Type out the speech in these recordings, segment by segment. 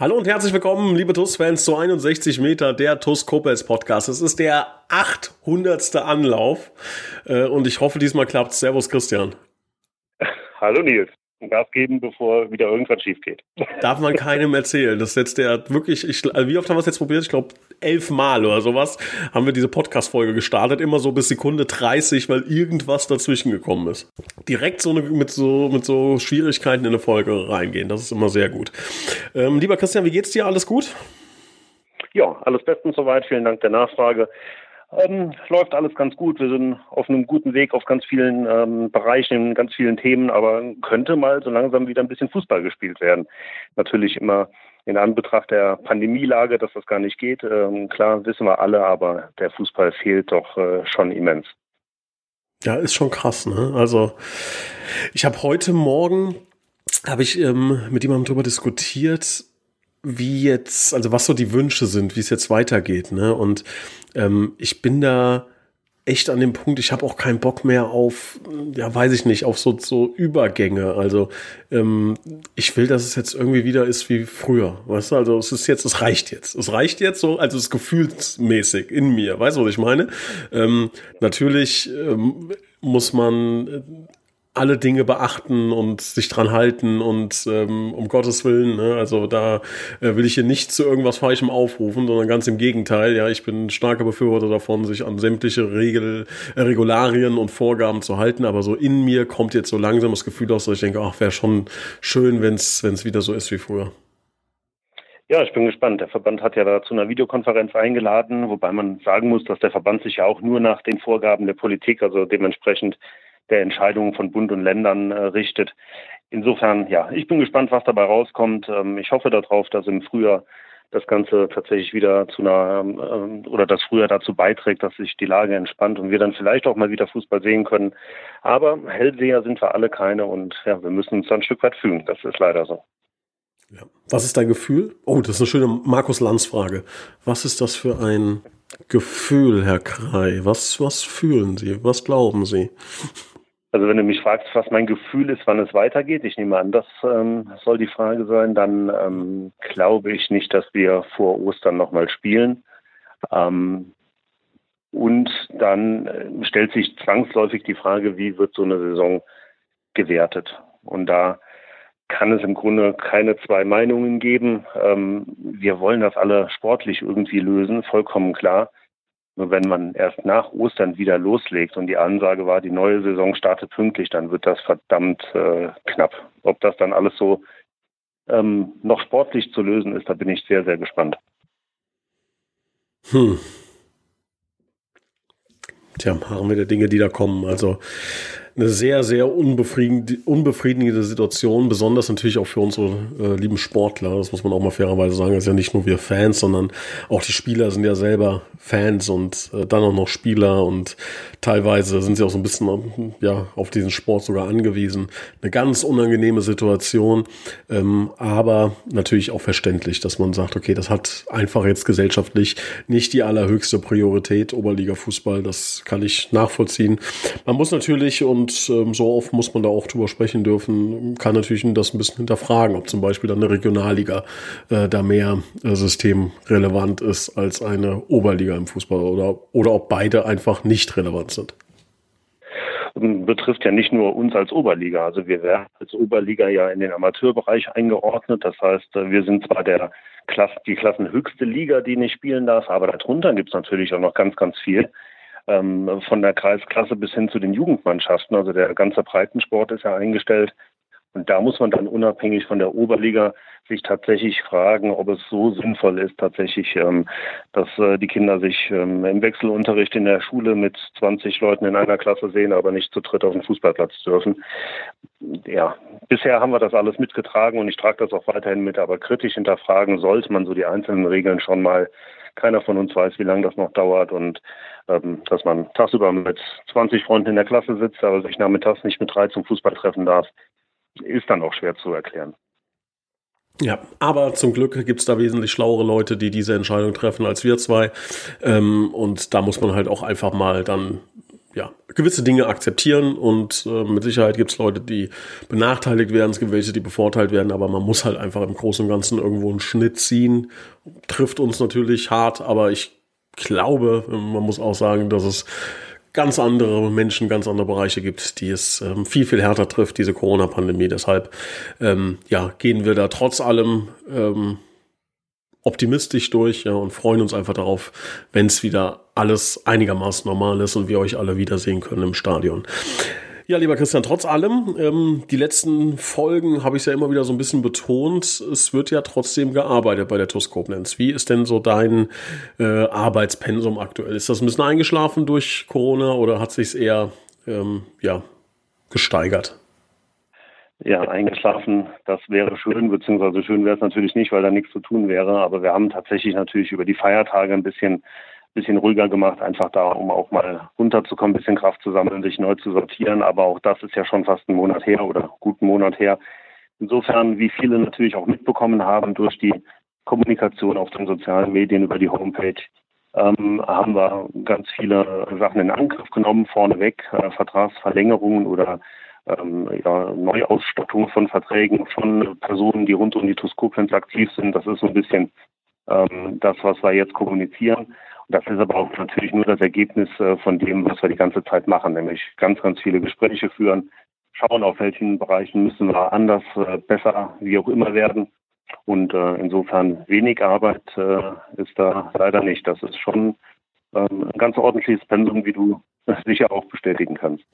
Hallo und herzlich willkommen, liebe TUS-Fans, zu 61 Meter der TUS Kopels Podcast. Es ist der 800. Anlauf äh, und ich hoffe, diesmal klappt Servus, Christian. Hallo Nils. Gas geben, bevor wieder irgendwas schief geht. Darf man keinem erzählen. Das ist jetzt der wirklich, ich, wie oft haben wir es jetzt probiert? Ich glaube, elfmal oder sowas haben wir diese Podcast-Folge gestartet. Immer so bis Sekunde 30, weil irgendwas dazwischen gekommen ist. Direkt so eine, mit so, mit so Schwierigkeiten in eine Folge reingehen. Das ist immer sehr gut. Ähm, lieber Christian, wie geht's dir? Alles gut? Ja, alles bestens soweit. Vielen Dank der Nachfrage. Ähm, läuft alles ganz gut. Wir sind auf einem guten Weg auf ganz vielen ähm, Bereichen, in ganz vielen Themen, aber könnte mal so langsam wieder ein bisschen Fußball gespielt werden. Natürlich immer in Anbetracht der Pandemielage, dass das gar nicht geht. Ähm, klar, wissen wir alle, aber der Fußball fehlt doch äh, schon immens. Ja, ist schon krass, ne? Also ich habe heute Morgen habe ich ähm, mit jemandem darüber diskutiert, wie jetzt, also was so die Wünsche sind, wie es jetzt weitergeht. Ne? Und ähm, ich bin da echt an dem Punkt, ich habe auch keinen Bock mehr auf, ja, weiß ich nicht, auf so, so Übergänge. Also ähm, ich will, dass es jetzt irgendwie wieder ist wie früher. Weißt du, also es ist jetzt, es reicht jetzt. Es reicht jetzt so, also es ist gefühlsmäßig in mir. Weißt du, was ich meine? Ähm, natürlich ähm, muss man alle Dinge beachten und sich dran halten und ähm, um Gottes Willen, ne, also da äh, will ich hier nicht zu irgendwas Falschem aufrufen, sondern ganz im Gegenteil, ja, ich bin starker Befürworter davon, sich an sämtliche Regel, äh, Regularien und Vorgaben zu halten, aber so in mir kommt jetzt so langsam das Gefühl aus, dass ich denke, ach, wäre schon schön, wenn es wieder so ist wie früher. Ja, ich bin gespannt. Der Verband hat ja da zu einer Videokonferenz eingeladen, wobei man sagen muss, dass der Verband sich ja auch nur nach den Vorgaben der Politik, also dementsprechend der Entscheidungen von Bund und Ländern äh, richtet. Insofern, ja, ich bin gespannt, was dabei rauskommt. Ähm, ich hoffe darauf, dass im Frühjahr das Ganze tatsächlich wieder zu einer ähm, oder das Frühjahr dazu beiträgt, dass sich die Lage entspannt und wir dann vielleicht auch mal wieder Fußball sehen können. Aber Hellseher sind wir alle keine und ja, wir müssen uns dann ein Stück weit fühlen. Das ist leider so. Ja. Was ist dein Gefühl? Oh, das ist eine schöne Markus Lanz Frage. Was ist das für ein Gefühl, Herr Krei? Was, was fühlen Sie? Was glauben Sie? Also wenn du mich fragst, was mein Gefühl ist, wann es weitergeht, ich nehme an, das ähm, soll die Frage sein, dann ähm, glaube ich nicht, dass wir vor Ostern nochmal spielen. Ähm, und dann äh, stellt sich zwangsläufig die Frage, wie wird so eine Saison gewertet? Und da kann es im Grunde keine zwei Meinungen geben. Ähm, wir wollen das alle sportlich irgendwie lösen, vollkommen klar. Nur wenn man erst nach Ostern wieder loslegt und die Ansage war, die neue Saison startet pünktlich, dann wird das verdammt äh, knapp. Ob das dann alles so ähm, noch sportlich zu lösen ist, da bin ich sehr, sehr gespannt. Hm. Tja, haben wir der Dinge, die da kommen. Also eine sehr, sehr unbefriedigende Situation, besonders natürlich auch für unsere äh, lieben Sportler. Das muss man auch mal fairerweise sagen. Das ist ja nicht nur wir Fans, sondern auch die Spieler sind ja selber Fans und äh, dann auch noch Spieler und teilweise sind sie auch so ein bisschen ja, auf diesen Sport sogar angewiesen. Eine ganz unangenehme Situation, ähm, aber natürlich auch verständlich, dass man sagt, okay, das hat einfach jetzt gesellschaftlich nicht die allerhöchste Priorität, Oberliga-Fußball, das kann ich nachvollziehen. Man muss natürlich und und ähm, so oft muss man da auch drüber sprechen dürfen, kann natürlich das ein bisschen hinterfragen, ob zum Beispiel dann eine Regionalliga äh, da mehr äh, systemrelevant ist als eine Oberliga im Fußball oder, oder ob beide einfach nicht relevant sind betrifft ja nicht nur uns als Oberliga. Also wir werden als Oberliga ja in den Amateurbereich eingeordnet. Das heißt, äh, wir sind zwar der Klasse, die klassenhöchste Liga, die nicht spielen darf, aber darunter gibt es natürlich auch noch ganz, ganz viel ähm, von der Kreisklasse bis hin zu den Jugendmannschaften. Also der ganze Breitensport ist ja eingestellt. Und da muss man dann unabhängig von der Oberliga sich tatsächlich fragen, ob es so sinnvoll ist, tatsächlich, ähm, dass äh, die Kinder sich ähm, im Wechselunterricht in der Schule mit 20 Leuten in einer Klasse sehen, aber nicht zu dritt auf den Fußballplatz dürfen. Ja, bisher haben wir das alles mitgetragen und ich trage das auch weiterhin mit, aber kritisch hinterfragen sollte man so die einzelnen Regeln schon mal. Keiner von uns weiß, wie lange das noch dauert und ähm, dass man tagsüber mit 20 Freunden in der Klasse sitzt, aber sich nachmittags nicht mit drei zum Fußball treffen darf, ist dann auch schwer zu erklären. Ja, aber zum Glück gibt's da wesentlich schlauere Leute, die diese Entscheidung treffen als wir zwei. Ähm, und da muss man halt auch einfach mal dann ja, gewisse Dinge akzeptieren und äh, mit Sicherheit gibt's Leute, die benachteiligt werden, es gibt welche, die bevorteilt werden, aber man muss halt einfach im Großen und Ganzen irgendwo einen Schnitt ziehen. Trifft uns natürlich hart, aber ich glaube, man muss auch sagen, dass es ganz andere Menschen, ganz andere Bereiche gibt, die es ähm, viel, viel härter trifft, diese Corona-Pandemie. Deshalb ähm, ja, gehen wir da trotz allem ähm, optimistisch durch ja, und freuen uns einfach darauf, wenn es wieder alles einigermaßen normal ist und wir euch alle wiedersehen können im Stadion. Ja, lieber Christian, trotz allem, ähm, die letzten Folgen habe ich ja immer wieder so ein bisschen betont, es wird ja trotzdem gearbeitet bei der TUS Koblenz. Wie ist denn so dein äh, Arbeitspensum aktuell? Ist das ein bisschen eingeschlafen durch Corona oder hat sich eher ähm, ja, gesteigert? Ja, eingeschlafen, das wäre schön, beziehungsweise schön wäre es natürlich nicht, weil da nichts zu tun wäre. Aber wir haben tatsächlich natürlich über die Feiertage ein bisschen bisschen ruhiger gemacht, einfach da, um auch mal runterzukommen, ein bisschen Kraft zu sammeln, sich neu zu sortieren. Aber auch das ist ja schon fast einen Monat her oder guten Monat her. Insofern, wie viele natürlich auch mitbekommen haben durch die Kommunikation auf den sozialen Medien über die Homepage, ähm, haben wir ganz viele Sachen in Angriff genommen, vorneweg äh, Vertragsverlängerungen oder ähm, ja, Neuausstattung von Verträgen von Personen, die rund um die TUS aktiv sind. Das ist so ein bisschen ähm, das, was wir jetzt kommunizieren. Das ist aber auch natürlich nur das Ergebnis äh, von dem, was wir die ganze Zeit machen, nämlich ganz, ganz viele Gespräche führen, schauen, auf welchen Bereichen müssen wir anders, äh, besser, wie auch immer werden. Und äh, insofern wenig Arbeit ist da leider nicht. Das ist schon ähm, ein ganz ordentliches Pensum, wie du sicher auch bestätigen kannst.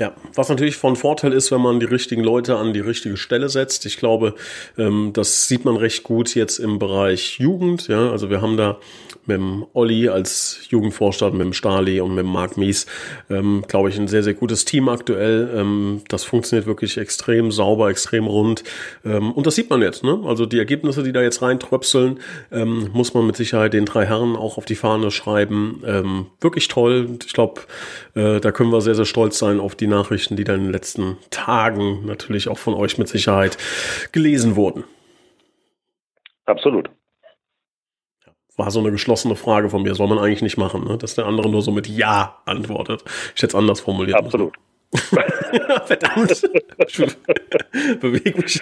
Ja, was natürlich von Vorteil ist, wenn man die richtigen Leute an die richtige Stelle setzt. Ich glaube, ähm, das sieht man recht gut jetzt im Bereich Jugend. Ja, also wir haben da mit dem Olli als Jugendvorstand, mit dem Stali und mit dem Marc Mies, ähm, glaube ich, ein sehr, sehr gutes Team aktuell. Ähm, das funktioniert wirklich extrem sauber, extrem rund. Und das sieht man jetzt. Ne? Also die Ergebnisse, die da jetzt reintröpseln, muss man mit Sicherheit den drei Herren auch auf die Fahne schreiben. Wirklich toll. Ich glaube, äh, da können wir sehr, sehr stolz sein auf die Nachrichten, die dann in den letzten Tagen natürlich auch von euch mit Sicherheit gelesen wurden. Absolut. War so eine geschlossene Frage von mir, soll man eigentlich nicht machen, ne? dass der andere nur so mit Ja antwortet. Ich hätte es anders formuliert. Absolut. Verdammt. Ich bewege mich,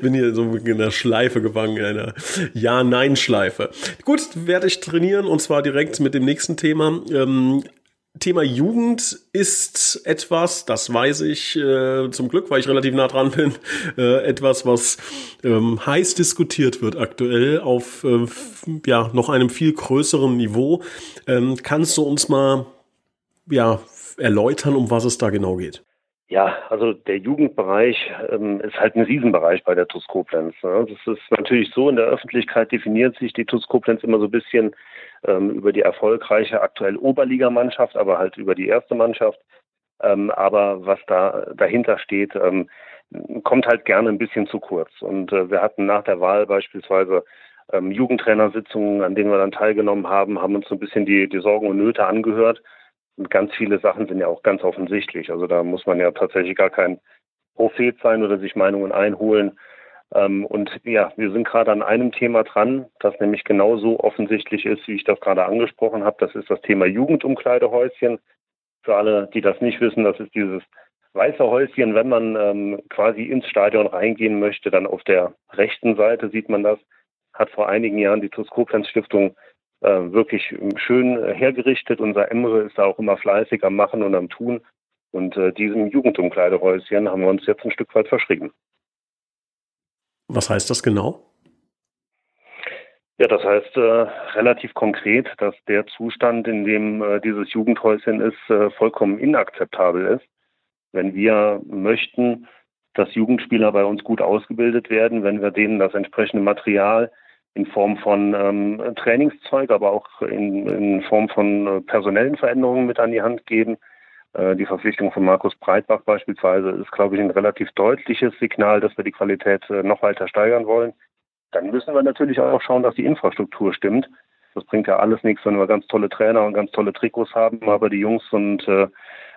bin hier so in der Schleife gefangen, in einer Ja-Nein-Schleife. Gut, werde ich trainieren und zwar direkt mit dem nächsten Thema. Ähm, Thema Jugend ist etwas, das weiß ich äh, zum Glück, weil ich relativ nah dran bin, äh, etwas, was ähm, heiß diskutiert wird aktuell auf äh, ja noch einem viel größeren Niveau. Ähm, kannst du uns mal ja erläutern, um was es da genau geht? Ja, also der Jugendbereich ähm, ist halt ein Riesenbereich bei der TUS Koblenz. Ne? Das ist natürlich so, in der Öffentlichkeit definiert sich die TUS Koblenz immer so ein bisschen ähm, über die erfolgreiche aktuell Oberligamannschaft, aber halt über die erste Mannschaft. Ähm, aber was da dahinter steht, ähm, kommt halt gerne ein bisschen zu kurz. Und äh, wir hatten nach der Wahl beispielsweise ähm, Jugendtrainersitzungen, an denen wir dann teilgenommen haben, haben uns so ein bisschen die, die Sorgen und Nöte angehört. Und ganz viele Sachen sind ja auch ganz offensichtlich. Also da muss man ja tatsächlich gar kein Prophet sein oder sich Meinungen einholen. Ähm, und ja, wir sind gerade an einem Thema dran, das nämlich genauso offensichtlich ist, wie ich das gerade angesprochen habe. Das ist das Thema Jugendumkleidehäuschen. Für alle, die das nicht wissen, das ist dieses weiße Häuschen, wenn man ähm, quasi ins Stadion reingehen möchte, dann auf der rechten Seite sieht man das, hat vor einigen Jahren die TuS Stiftung äh, wirklich schön hergerichtet. Unser Emre ist da auch immer fleißig am Machen und am Tun. Und äh, diesem Jugendumkleidehäuschen haben wir uns jetzt ein Stück weit verschrieben. Was heißt das genau? Ja, das heißt äh, relativ konkret, dass der Zustand, in dem äh, dieses Jugendhäuschen ist, äh, vollkommen inakzeptabel ist. Wenn wir möchten, dass Jugendspieler bei uns gut ausgebildet werden, wenn wir denen das entsprechende Material in Form von ähm, Trainingszeug, aber auch in, in Form von äh, personellen Veränderungen mit an die Hand geben, die Verpflichtung von Markus Breitbach beispielsweise ist, glaube ich, ein relativ deutliches Signal, dass wir die Qualität äh, noch weiter steigern wollen. Dann müssen wir natürlich auch schauen, dass die Infrastruktur stimmt. Das bringt ja alles nichts, wenn wir ganz tolle Trainer und ganz tolle Trikots haben, aber die Jungs und äh,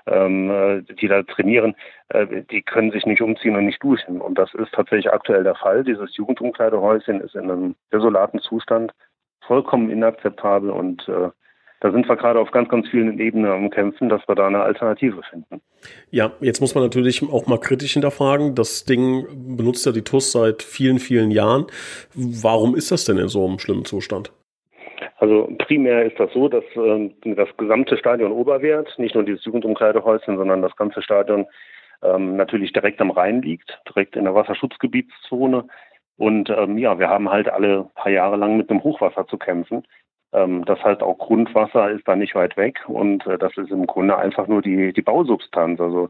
ähm, äh, die da trainieren, äh, die können sich nicht umziehen und nicht duschen. Und das ist tatsächlich aktuell der Fall. Dieses Jugendumkleidehäuschen ist in einem desolaten Zustand, vollkommen inakzeptabel und äh, da sind wir gerade auf ganz, ganz vielen Ebenen am Kämpfen, dass wir da eine Alternative finden. Ja, jetzt muss man natürlich auch mal kritisch hinterfragen. Das Ding benutzt ja die TUS seit vielen, vielen Jahren. Warum ist das denn in so einem schlimmen Zustand? Also primär ist das so, dass äh, das gesamte Stadion Oberwert, nicht nur dieses Jugendumkleidehäuschen, sondern das ganze Stadion ähm, natürlich direkt am Rhein liegt, direkt in der Wasserschutzgebietszone. Und ähm, ja, wir haben halt alle paar Jahre lang mit einem Hochwasser zu kämpfen. Ähm, das heißt, auch Grundwasser ist da nicht weit weg und äh, das ist im Grunde einfach nur die, die Bausubstanz. Also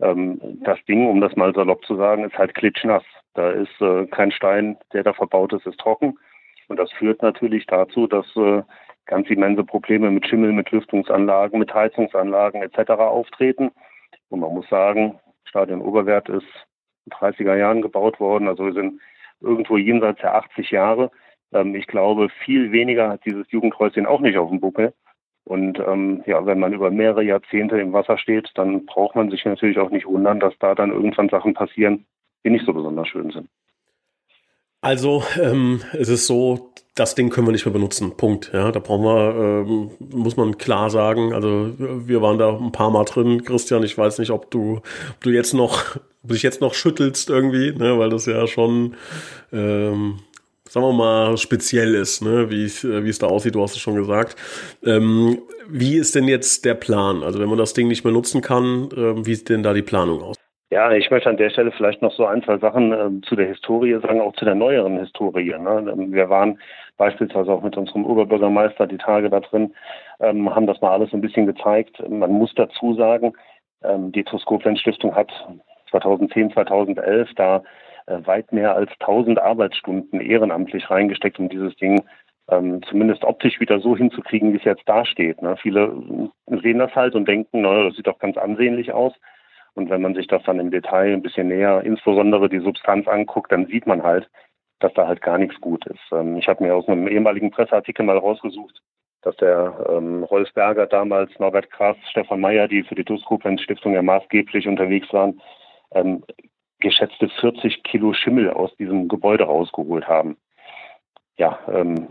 ähm, das Ding, um das mal salopp zu sagen, ist halt klitschnass. Da ist äh, kein Stein, der da verbaut ist, ist trocken. Und das führt natürlich dazu, dass äh, ganz immense Probleme mit Schimmel, mit Lüftungsanlagen, mit Heizungsanlagen etc. auftreten. Und man muss sagen, Stadion Oberwert ist in 30er Jahren gebaut worden. Also wir sind irgendwo jenseits der 80 Jahre. Ähm, ich glaube, viel weniger hat dieses Jugendhäuschen auch nicht auf dem Buckel. Und ähm, ja, wenn man über mehrere Jahrzehnte im Wasser steht, dann braucht man sich natürlich auch nicht wundern, dass da dann irgendwann Sachen passieren, die nicht so besonders schön sind. Also ähm, es ist so, das Ding können wir nicht mehr benutzen. Punkt. Ja, da brauchen wir, ähm, muss man klar sagen. Also wir waren da ein paar Mal drin, Christian. Ich weiß nicht, ob du, ob du jetzt noch, ob dich jetzt noch schüttelst irgendwie, ne, weil das ja schon, ähm, sagen wir mal, speziell ist, ne, wie wie es da aussieht. Du hast es schon gesagt. Ähm, wie ist denn jetzt der Plan? Also wenn man das Ding nicht mehr nutzen kann, äh, wie sieht denn da die Planung aus? Ja, ich möchte an der Stelle vielleicht noch so ein, zwei Sachen äh, zu der Historie sagen, auch zu der neueren Historie. Ne? Ähm, wir waren beispielsweise auch mit unserem Oberbürgermeister die Tage da drin, ähm, haben das mal alles ein bisschen gezeigt. Man muss dazu sagen, ähm, die Toskoplenz Stiftung hat 2010, 2011 da äh, weit mehr als 1000 Arbeitsstunden ehrenamtlich reingesteckt, um dieses Ding ähm, zumindest optisch wieder so hinzukriegen, wie es jetzt dasteht. Ne? Viele sehen das halt und denken, naja, das sieht doch ganz ansehnlich aus. Und wenn man sich das dann im Detail ein bisschen näher, insbesondere die Substanz anguckt, dann sieht man halt, dass da halt gar nichts gut ist. Ähm, ich habe mir aus einem ehemaligen Presseartikel mal rausgesucht, dass der ähm, Rolf Berger damals, Norbert Krass, Stefan Meyer, die für die Duskopens Stiftung ja maßgeblich unterwegs waren, ähm, geschätzte 40 Kilo Schimmel aus diesem Gebäude rausgeholt haben. Ja, ähm,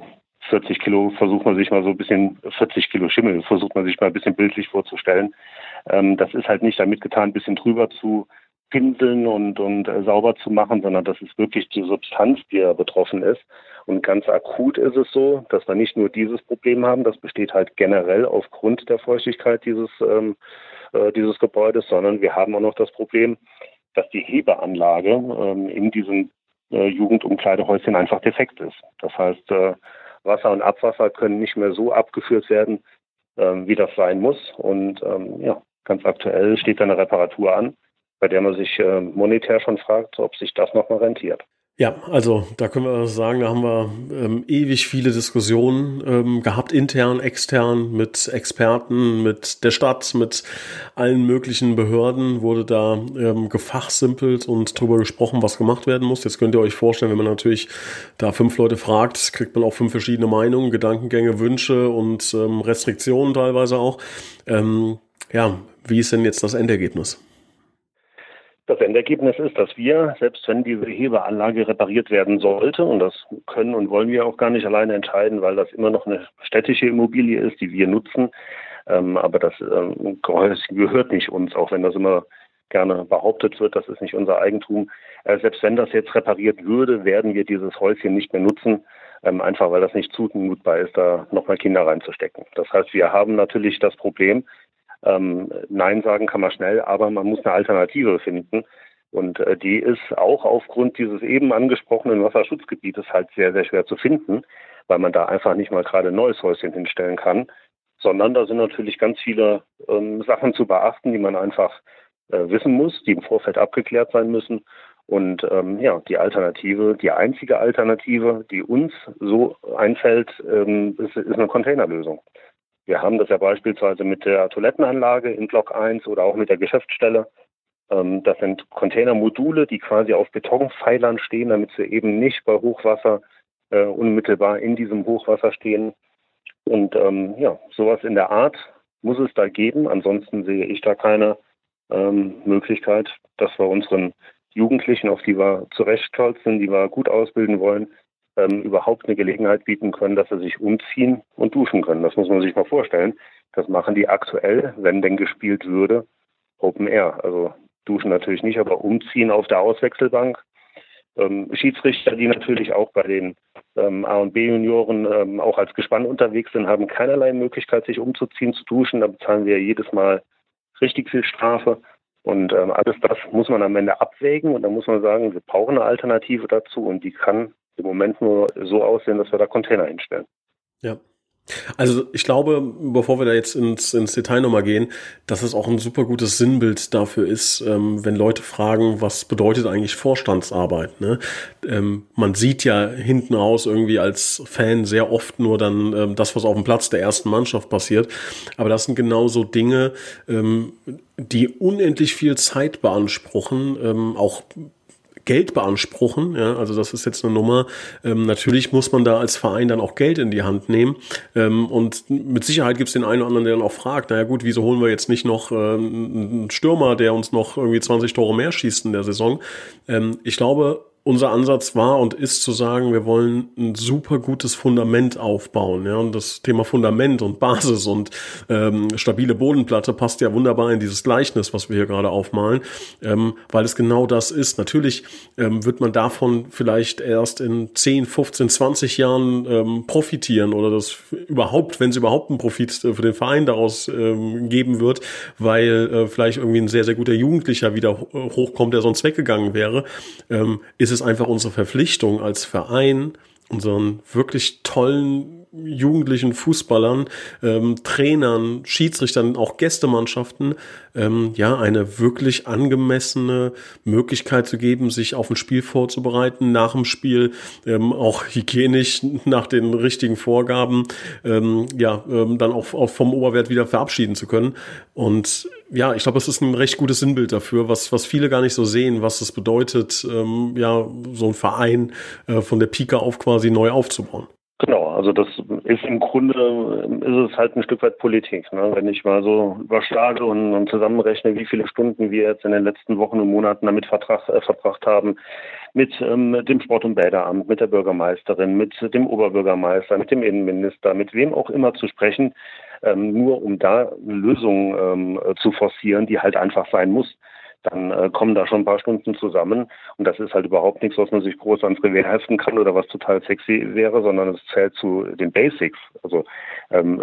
40 Kilo versucht man sich mal so ein bisschen, 40 Kilo Schimmel versucht man sich mal ein bisschen bildlich vorzustellen. Ähm, das ist halt nicht damit getan, ein bisschen drüber zu pinseln und, und äh, sauber zu machen, sondern das ist wirklich die Substanz, die ja betroffen ist. Und ganz akut ist es so, dass wir nicht nur dieses Problem haben, das besteht halt generell aufgrund der Feuchtigkeit dieses, ähm, äh, dieses Gebäudes, sondern wir haben auch noch das Problem, dass die Hebeanlage ähm, in diesem äh, Jugendumkleidehäuschen einfach defekt ist. Das heißt, äh, Wasser und Abwasser können nicht mehr so abgeführt werden, ähm, wie das sein muss. Und ähm, ja, ganz aktuell steht eine Reparatur an, bei der man sich äh, monetär schon fragt, ob sich das nochmal rentiert. Ja, also da können wir sagen, da haben wir ähm, ewig viele Diskussionen ähm, gehabt, intern, extern, mit Experten, mit der Stadt, mit allen möglichen Behörden wurde da ähm, gefachsimpelt und drüber gesprochen, was gemacht werden muss. Jetzt könnt ihr euch vorstellen, wenn man natürlich da fünf Leute fragt, kriegt man auch fünf verschiedene Meinungen, Gedankengänge, Wünsche und ähm, Restriktionen teilweise auch. Ähm, ja, wie ist denn jetzt das Endergebnis? Das Endergebnis ist, dass wir, selbst wenn diese Hebeanlage repariert werden sollte, und das können und wollen wir auch gar nicht alleine entscheiden, weil das immer noch eine städtische Immobilie ist, die wir nutzen, ähm, aber das ähm, gehört nicht uns, auch wenn das immer gerne behauptet wird, das ist nicht unser Eigentum. Äh, selbst wenn das jetzt repariert würde, werden wir dieses Häuschen nicht mehr nutzen, ähm, einfach weil das nicht zumutbar ist, da nochmal Kinder reinzustecken. Das heißt, wir haben natürlich das Problem, ähm, Nein sagen kann man schnell, aber man muss eine Alternative finden. Und äh, die ist auch aufgrund dieses eben angesprochenen Wasserschutzgebietes halt sehr, sehr schwer zu finden, weil man da einfach nicht mal gerade ein neues Häuschen hinstellen kann, sondern da sind natürlich ganz viele ähm, Sachen zu beachten, die man einfach äh, wissen muss, die im Vorfeld abgeklärt sein müssen. Und ähm, ja, die Alternative, die einzige Alternative, die uns so einfällt, ähm, ist, ist eine Containerlösung. Wir haben das ja beispielsweise mit der Toilettenanlage in Block 1 oder auch mit der Geschäftsstelle. Ähm, das sind Containermodule, die quasi auf Betonpfeilern stehen, damit sie eben nicht bei Hochwasser äh, unmittelbar in diesem Hochwasser stehen. Und ähm, ja, sowas in der Art muss es da geben. Ansonsten sehe ich da keine ähm, Möglichkeit, dass wir unseren Jugendlichen, auf die wir zu Recht stolz sind, die wir gut ausbilden wollen, ähm, überhaupt eine Gelegenheit bieten können, dass sie sich umziehen und duschen können. Das muss man sich mal vorstellen. Das machen die aktuell, wenn denn gespielt würde, Open Air. Also duschen natürlich nicht, aber umziehen auf der Auswechselbank. Ähm, Schiedsrichter, die natürlich auch bei den ähm, A- und B-Junioren ähm, auch als Gespann unterwegs sind, haben keinerlei Möglichkeit, sich umzuziehen, zu duschen. Da bezahlen wir jedes Mal richtig viel Strafe. Und ähm, alles das muss man am Ende abwägen und da muss man sagen, wir brauchen eine Alternative dazu und die kann im Moment nur so aussehen, dass wir da Container hinstellen. Ja. Also ich glaube, bevor wir da jetzt ins, ins Detail nochmal gehen, dass es auch ein super gutes Sinnbild dafür ist, ähm, wenn Leute fragen, was bedeutet eigentlich Vorstandsarbeit. Ne? Ähm, man sieht ja hinten raus irgendwie als Fan sehr oft nur dann ähm, das, was auf dem Platz der ersten Mannschaft passiert. Aber das sind genau so Dinge, ähm, die unendlich viel Zeit beanspruchen, ähm, auch Geld beanspruchen. Ja, also das ist jetzt eine Nummer. Ähm, natürlich muss man da als Verein dann auch Geld in die Hand nehmen. Ähm, und mit Sicherheit gibt es den einen oder anderen, der dann auch fragt, naja gut, wieso holen wir jetzt nicht noch ähm, einen Stürmer, der uns noch irgendwie 20 Tore mehr schießt in der Saison? Ähm, ich glaube, unser Ansatz war und ist zu sagen, wir wollen ein super gutes Fundament aufbauen. Ja, und das Thema Fundament und Basis und ähm, stabile Bodenplatte passt ja wunderbar in dieses Gleichnis, was wir hier gerade aufmalen, ähm, weil es genau das ist. Natürlich ähm, wird man davon vielleicht erst in 10, 15, 20 Jahren ähm, profitieren oder das überhaupt, wenn es überhaupt einen Profit für den Verein daraus ähm, geben wird, weil äh, vielleicht irgendwie ein sehr, sehr guter Jugendlicher wieder hochkommt, der sonst weggegangen wäre, ähm, ist es ist einfach unsere Verpflichtung als Verein, unseren wirklich tollen jugendlichen Fußballern, ähm, Trainern, Schiedsrichtern, auch Gästemannschaften, ähm, ja, eine wirklich angemessene Möglichkeit zu geben, sich auf ein Spiel vorzubereiten, nach dem Spiel ähm, auch hygienisch nach den richtigen Vorgaben, ähm, ja, ähm, dann auch, auch vom Oberwert wieder verabschieden zu können. Und ja, ich glaube, es ist ein recht gutes Sinnbild dafür, was, was viele gar nicht so sehen, was es bedeutet, ähm, ja, so ein Verein äh, von der Pika auf quasi neu aufzubauen. Genau, also das ist im Grunde ist es halt ein Stück weit Politik. Ne? Wenn ich mal so überschlage und, und zusammenrechne, wie viele Stunden wir jetzt in den letzten Wochen und Monaten damit vertrag, äh, verbracht haben, mit ähm, dem Sport- und Bäderamt, mit der Bürgermeisterin, mit dem Oberbürgermeister, mit dem Innenminister, mit wem auch immer zu sprechen, ähm, nur um da eine Lösung ähm, zu forcieren, die halt einfach sein muss dann äh, kommen da schon ein paar Stunden zusammen. Und das ist halt überhaupt nichts, was man sich groß ans Revier heften kann oder was total sexy wäre, sondern es zählt zu den Basics. Also, ähm,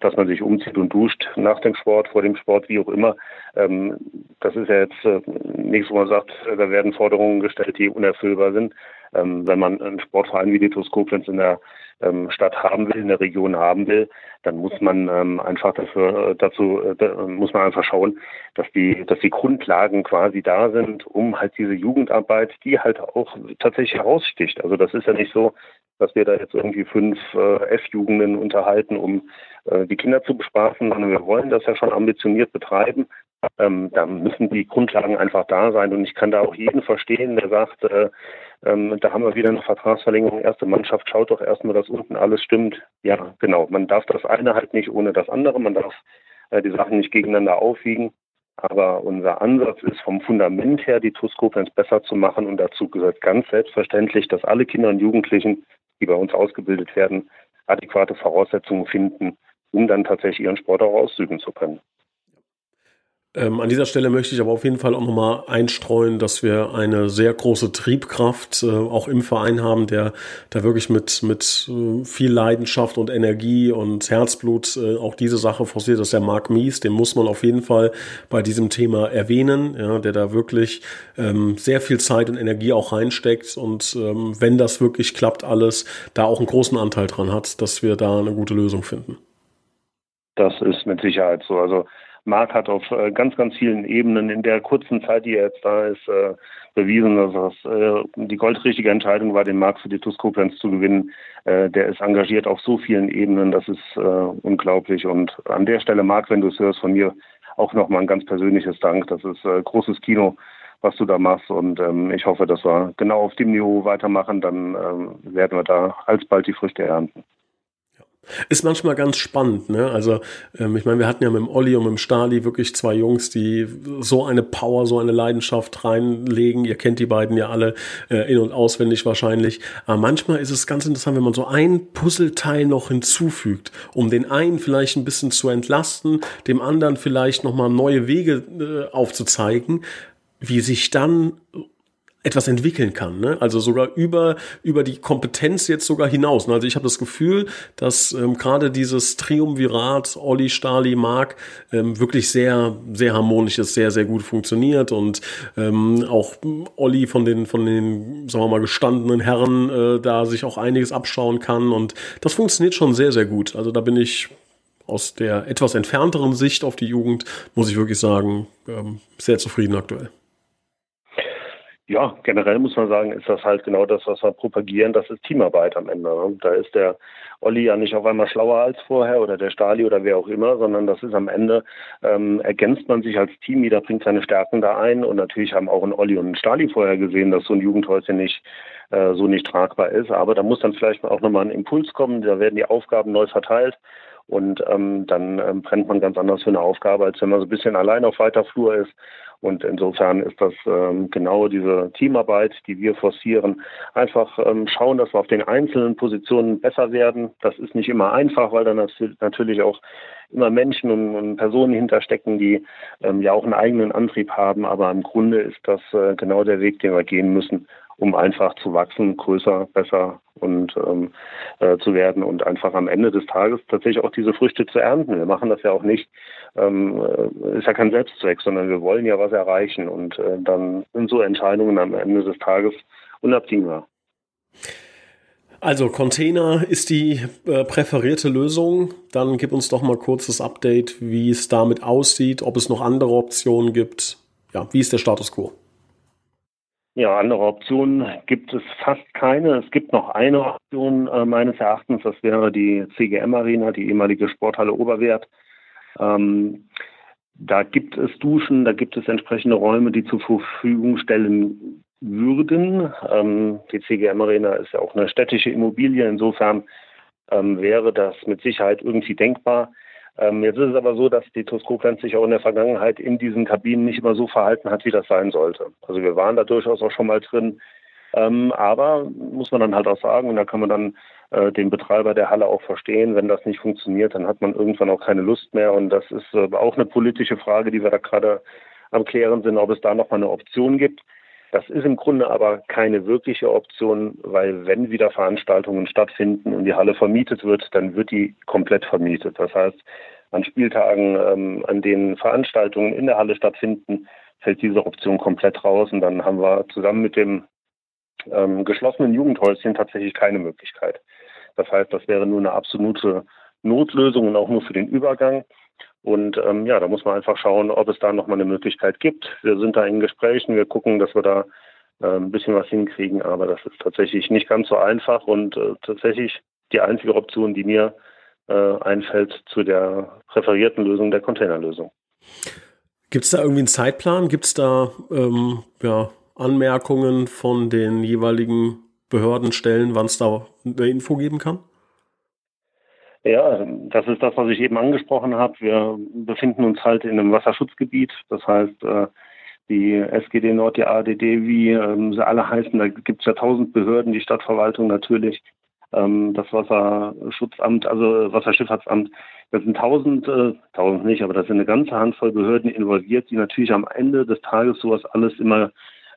dass man sich umzieht und duscht nach dem Sport, vor dem Sport, wie auch immer. Ähm, das ist ja jetzt äh, nichts, wo man sagt, da werden Forderungen gestellt, die unerfüllbar sind. Ähm, wenn man einen Sportverein wie die TuS in der ähm, Stadt haben will, in der Region haben will, dann muss man ähm, einfach dafür, äh, dazu, äh, muss man einfach schauen, dass die, dass die Grundlagen quasi da sind, um halt diese Jugendarbeit, die halt auch tatsächlich heraussticht. Also das ist ja nicht so, dass wir da jetzt irgendwie fünf äh, F-Jugenden unterhalten, um äh, die Kinder zu bespaßen, sondern wir wollen das ja schon ambitioniert betreiben. Ähm, da müssen die Grundlagen einfach da sein und ich kann da auch jeden verstehen, der sagt, äh, ähm, da haben wir wieder eine Vertragsverlängerung. Erste Mannschaft schaut doch erstmal, dass unten alles stimmt. Ja, genau. Man darf das eine halt nicht ohne das andere. Man darf äh, die Sachen nicht gegeneinander aufwiegen. Aber unser Ansatz ist vom Fundament her, die TuS Koblenz besser zu machen. Und dazu gehört ganz selbstverständlich, dass alle Kinder und Jugendlichen, die bei uns ausgebildet werden, adäquate Voraussetzungen finden, um dann tatsächlich ihren Sport auch ausüben zu können. Ähm, an dieser Stelle möchte ich aber auf jeden Fall auch nochmal einstreuen, dass wir eine sehr große Triebkraft äh, auch im Verein haben, der da wirklich mit, mit äh, viel Leidenschaft und Energie und Herzblut äh, auch diese Sache forciert. Das ist der Marc Mies, den muss man auf jeden Fall bei diesem Thema erwähnen, ja, der da wirklich ähm, sehr viel Zeit und Energie auch reinsteckt und ähm, wenn das wirklich klappt alles, da auch einen großen Anteil dran hat, dass wir da eine gute Lösung finden. Das ist mit Sicherheit so. Also Marc hat auf äh, ganz, ganz vielen Ebenen in der kurzen Zeit, die er jetzt da ist, äh, bewiesen, dass das äh, die goldrichtige Entscheidung war, den Marc für die TuS Koblenz zu gewinnen. Der ist engagiert auf so vielen Ebenen, das ist unglaublich. Und an der Stelle, Marc, wenn du es hörst, von mir auch nochmal ein ganz persönliches Dank. Das ist großes Kino, was du da machst. Und ähm, ich hoffe, dass wir genau auf dem Niveau weitermachen. Dann ähm, werden wir da alsbald die Früchte ernten. Ist manchmal ganz spannend, ne? Also, ähm, ich meine, wir hatten ja mit dem Olli und mit dem Stali wirklich zwei Jungs, die so eine Power, so eine Leidenschaft reinlegen. Ihr kennt die beiden ja alle äh, in- und auswendig wahrscheinlich. Aber manchmal ist es ganz interessant, wenn man so ein Puzzleteil noch hinzufügt, um den einen vielleicht ein bisschen zu entlasten, dem anderen vielleicht nochmal neue Wege äh, aufzuzeigen, wie sich dann etwas entwickeln kann. Ne? Also sogar über, über die Kompetenz jetzt sogar hinaus. Also ich habe das Gefühl, dass ähm, gerade dieses Triumvirat Olli, Stali, Mark ähm, wirklich sehr, sehr harmonisch ist, sehr, sehr gut funktioniert und ähm, auch Olli von den, von den, sagen wir mal, gestandenen Herren äh, da sich auch einiges abschauen kann und das funktioniert schon sehr, sehr gut. Also da bin ich aus der etwas entfernteren Sicht auf die Jugend, muss ich wirklich sagen, ähm, sehr zufrieden aktuell ja, generell muss man sagen, ist das halt genau das, was wir propagieren, das ist Teamarbeit am Ende. Ne? Da ist der Olli ja nicht auf einmal schlauer als vorher oder der Stali oder wer auch immer, sondern das ist am Ende, ähm, ergänzt man sich als Team, jeder bringt seine Stärken da ein und natürlich haben auch ein Olli und ein Stali vorher gesehen, dass so ein Jugendhäuschen nicht äh, so nicht tragbar ist, aber da muss dann vielleicht auch nochmal ein Impuls kommen, da werden die Aufgaben neu verteilt und ähm, dann ähm, brennt man ganz anders für eine Aufgabe, als wenn man so ein bisschen allein auf weiter Flur ist und insofern ist das ähm, genau diese Teamarbeit, die wir forcieren. Einfach ähm, schauen, dass wir auf den einzelnen Positionen besser werden. Das ist nicht immer einfach, weil da natürlich auch immer Menschen und, und Personen hinterstecken, die ähm, ja auch einen eigenen Antrieb haben. Aber im Grunde ist das äh, genau der Weg, den wir gehen müssen, um einfach zu wachsen, größer, besser und ähm, äh, zu werden und einfach am Ende des Tages tatsächlich auch diese Früchte zu ernten. Wir machen das ja auch nicht, ähm, äh, ist ja kein Selbstzweck, sondern wir wollen ja was erreichen und äh, dann sind so Entscheidungen am Ende des Tages unabdingbar. Also Container ist die äh, präferierte Lösung. Dann gib uns doch mal kurz das Update, wie es damit aussieht, ob es noch andere Optionen gibt. Ja, wie ist der Status quo? Ja, andere Optionen gibt es fast keine. Es gibt noch eine Option äh, meines Erachtens, das wäre die CGM Arena, die ehemalige Sporthalle Oberwert. Ähm, da gibt es Duschen, da gibt es entsprechende Räume, die zur Verfügung stellen würden. Ähm, die CGM Arena ist ja auch eine städtische Immobilie, insofern ähm, wäre das mit Sicherheit irgendwie denkbar. Ähm, jetzt ist es aber so, dass die TuS Koblenz sich auch in der Vergangenheit in diesen Kabinen nicht immer so verhalten hat, wie das sein sollte. Also wir waren da durchaus auch schon mal drin. Ähm, aber muss man dann halt auch sagen, und da kann man dann äh, den Betreiber der Halle auch verstehen, wenn das nicht funktioniert, dann hat man irgendwann auch keine Lust mehr. Und das ist äh, auch eine politische Frage, die wir da gerade am Klären sind, ob es da nochmal eine Option gibt. Das ist im Grunde aber keine wirkliche Option, weil wenn wieder Veranstaltungen stattfinden und die Halle vermietet wird, dann wird die komplett vermietet. Das heißt, an Spieltagen, ähm, an denen Veranstaltungen in der Halle stattfinden, fällt diese Option komplett raus und dann haben wir zusammen mit dem ähm, geschlossenen Jugendhäuschen tatsächlich keine Möglichkeit. Das heißt, das wäre nur eine absolute Notlösung und auch nur für den Übergang. Und ähm, ja, da muss man einfach schauen, ob es da nochmal eine Möglichkeit gibt. Wir sind da in Gesprächen, wir gucken, dass wir da äh, ein bisschen was hinkriegen, aber das ist tatsächlich nicht ganz so einfach und äh, tatsächlich die einzige Option, die mir äh, einfällt zu der präferierten Lösung der Containerlösung. Gibt es da irgendwie einen Zeitplan? Gibt es da ähm, ja, Anmerkungen von den jeweiligen Behördenstellen, wann es da eine Info geben kann? Ja, das ist das, was ich eben angesprochen habe. Wir befinden uns halt in einem Wasserschutzgebiet. Das heißt, äh, die SGD Nord, die ADD, wie ähm, sie alle heißen, da gibt es ja tausend Behörden, die Stadtverwaltung natürlich, ähm, das Wasserschutzamt, also Wasserschifffahrtsamt. Das sind tausend, äh, tausend nicht, aber das sind eine ganze Handvoll Behörden involviert, die natürlich am Ende des Tages sowas alles immer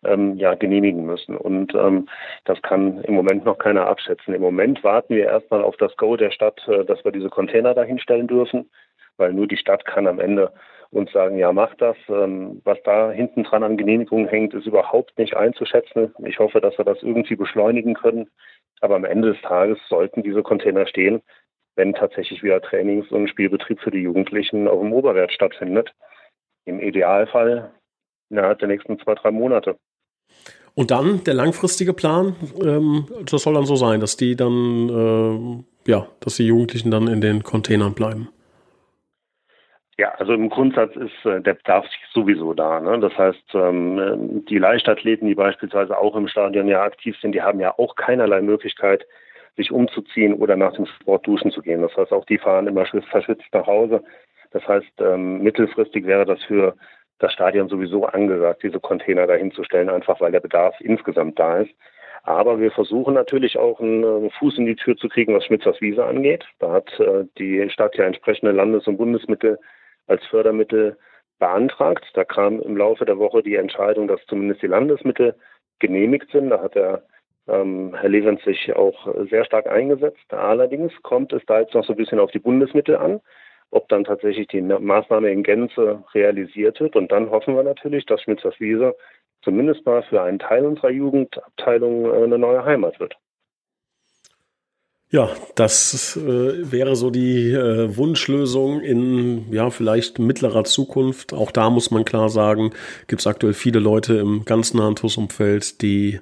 ähm, ja, genehmigen müssen. Und ähm, das kann im Moment noch keiner abschätzen. Im Moment warten wir erstmal auf das Go der Stadt, äh, dass wir diese Container dahinstellen dürfen, weil nur die Stadt kann am Ende uns sagen, ja, macht das. Ähm, was da hinten dran an Genehmigungen hängt, ist überhaupt nicht einzuschätzen. Ich hoffe, dass wir das irgendwie beschleunigen können. Aber am Ende des Tages sollten diese Container stehen, wenn tatsächlich wieder Trainings- und Spielbetrieb für die Jugendlichen auf dem Oberwert stattfindet. Im Idealfall innerhalb der nächsten zwei, drei Monate. Und dann der langfristige Plan, ähm, das soll dann so sein, dass die dann, äh, ja, dass die Jugendlichen dann in den Containern bleiben. Ja, also im Grundsatz ist äh, der Bedarf sowieso da. Ne? Das heißt, ähm, die Leichtathleten, die beispielsweise auch im Stadion ja aktiv sind, die haben ja auch keinerlei Möglichkeit, sich umzuziehen oder nach dem Sport duschen zu gehen. Das heißt, auch die fahren immer verschwitzt nach Hause. Das heißt, ähm, mittelfristig wäre das für das Stadion sowieso angesagt, diese Container dahinzustellen, einfach weil der Bedarf insgesamt da ist. Aber wir versuchen natürlich auch einen Fuß in die Tür zu kriegen, was Schmitzers Wiese angeht. Da hat äh, die Stadt ja entsprechende Landes- und Bundesmittel als Fördermittel beantragt. Da kam im Laufe der Woche die Entscheidung, dass zumindest die Landesmittel genehmigt sind. Da hat der ähm, Herr Levens sich auch sehr stark eingesetzt. Allerdings kommt es da jetzt noch so ein bisschen auf die Bundesmittel an, ob dann tatsächlich die Maßnahme in Gänze realisiert wird. Und dann hoffen wir natürlich, dass Schmitzers Wiese zumindest mal für einen Teil unserer Jugendabteilung äh, eine neue Heimat wird. Ja, das äh, wäre so die äh, Wunschlösung in ja vielleicht mittlerer Zukunft. Auch da muss man klar sagen, gibt es aktuell viele Leute im ganz nahen TUS-Umfeld, die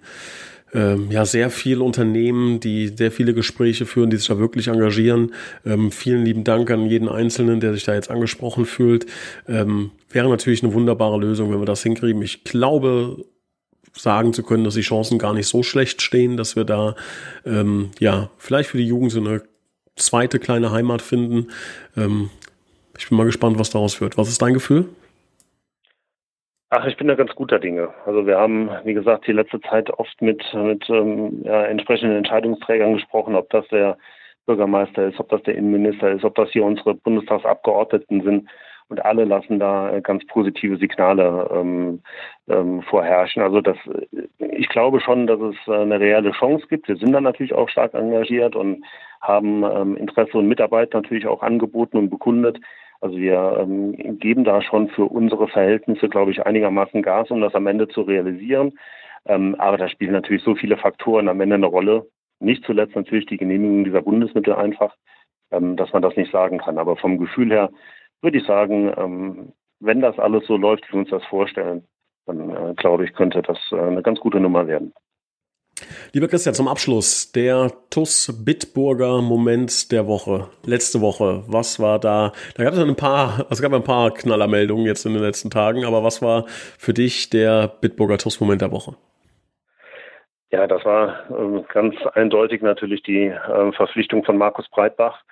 ähm, ja sehr viel Unternehmen, die sehr viele Gespräche führen, die sich da wirklich engagieren. Ähm, vielen lieben Dank an jeden Einzelnen, der sich da jetzt angesprochen fühlt. Ähm, wäre natürlich eine wunderbare Lösung, wenn wir das hinkriegen. Ich glaube, sagen zu können, dass die Chancen gar nicht so schlecht stehen, dass wir da ähm, ja vielleicht für die Jugend so eine zweite kleine Heimat finden. Ähm, ich bin mal gespannt, was daraus wird. Was ist dein Gefühl? Ach, ich bin da ganz guter Dinge. Also wir haben, wie gesagt, die letzte Zeit oft mit, mit ähm, ja, entsprechenden Entscheidungsträgern gesprochen, ob das der Bürgermeister ist, ob das der Innenminister ist, ob das hier unsere Bundestagsabgeordneten sind. Und alle lassen da ganz positive Signale ähm, ähm, vorherrschen. Also das, ich glaube schon, dass es eine reelle Chance gibt. Wir sind da natürlich auch stark engagiert und haben ähm, Interesse und Mitarbeit natürlich auch angeboten und bekundet. Also wir ähm, geben da schon für unsere Verhältnisse, glaube ich, einigermaßen Gas, um das am Ende zu realisieren. Ähm, aber da spielen natürlich so viele Faktoren am Ende eine Rolle. Nicht zuletzt natürlich die Genehmigung dieser Bundesmittel einfach, ähm, dass man das nicht sagen kann. Aber vom Gefühl her würde ich sagen, ähm, wenn das alles so läuft, wie wir uns das vorstellen, dann äh, glaube ich, könnte das äh, eine ganz gute Nummer werden. Lieber Christian, zum Abschluss der TUS Bitburger Moment der Woche. Letzte Woche, was war da? Da gab es ein paar, es gab ein paar Knallermeldungen jetzt in den letzten Tagen, aber was war für dich der Bitburger TUS Moment der Woche? Ja, das war äh, ganz eindeutig natürlich die äh, Verpflichtung von Markus Breitbach,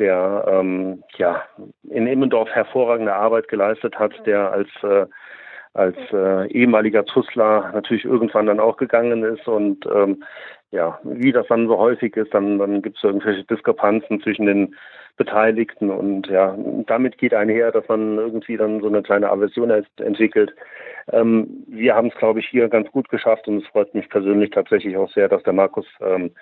der ähm, ja in Immendorf hervorragende Arbeit geleistet hat, der als äh, als äh, ehemaliger Tussler natürlich irgendwann dann auch gegangen ist und ähm, ja, wie das dann so häufig ist, dann, dann gibt es irgendwelche Diskrepanzen zwischen den Beteiligten und ja, damit geht einher, dass man irgendwie dann so eine kleine Aversion entwickelt. Ähm, wir haben es, glaube ich, hier ganz gut geschafft und es freut mich persönlich tatsächlich auch sehr, dass der Markus ähm,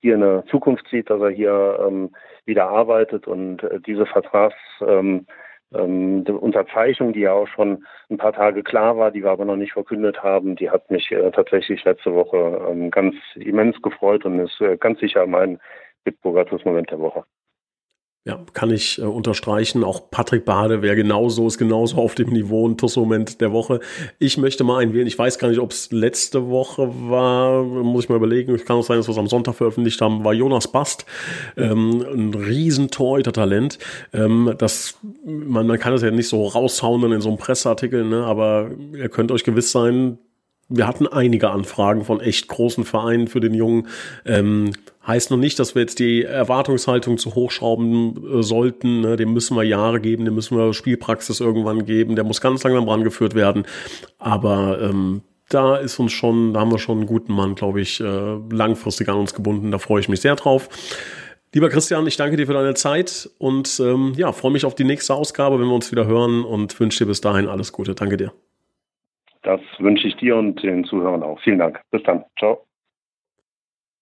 hier eine Zukunft sieht, dass er hier ähm, wieder arbeitet und äh, diese Vertrags ähm, ähm, die Unterzeichnung, die ja auch schon ein paar Tage klar war, die wir aber noch nicht verkündet haben, die hat mich äh, tatsächlich letzte Woche ähm, ganz immens gefreut und ist äh, ganz sicher mein Bitburger Moment der Woche. Ja, kann ich äh, unterstreichen. Auch Patrick Bade wäre genauso, ist genauso auf dem Niveau ein Tuss-Moment der Woche. Ich möchte mal einwählen. Ich weiß gar nicht, ob es letzte Woche war. Muss ich mal überlegen. Es kann auch sein, dass wir es am Sonntag veröffentlicht haben. War Jonas Bast. Ähm, ein riesen Torhüter-Talent. Ähm, das, man, man kann es ja nicht so raushauen in so einem Presseartikel, ne? aber ihr könnt euch gewiss sein, wir hatten einige Anfragen von echt großen Vereinen für den Jungen. Ähm, heißt noch nicht, dass wir jetzt die Erwartungshaltung zu hochschrauben äh, sollten. Ne? Dem müssen wir Jahre geben, dem müssen wir Spielpraxis irgendwann geben. Der muss ganz langsam rangeführt werden. Aber ähm, da ist uns schon, da haben wir schon einen guten Mann, glaube ich, äh, langfristig an uns gebunden. Da freue ich mich sehr drauf. Lieber Christian, ich danke dir für deine Zeit und ähm, ja, freue mich auf die nächste Ausgabe, wenn wir uns wieder hören und wünsche dir bis dahin alles Gute. Danke dir. Das wünsche ich dir und den Zuhörern auch. Vielen Dank. Bis dann. Ciao.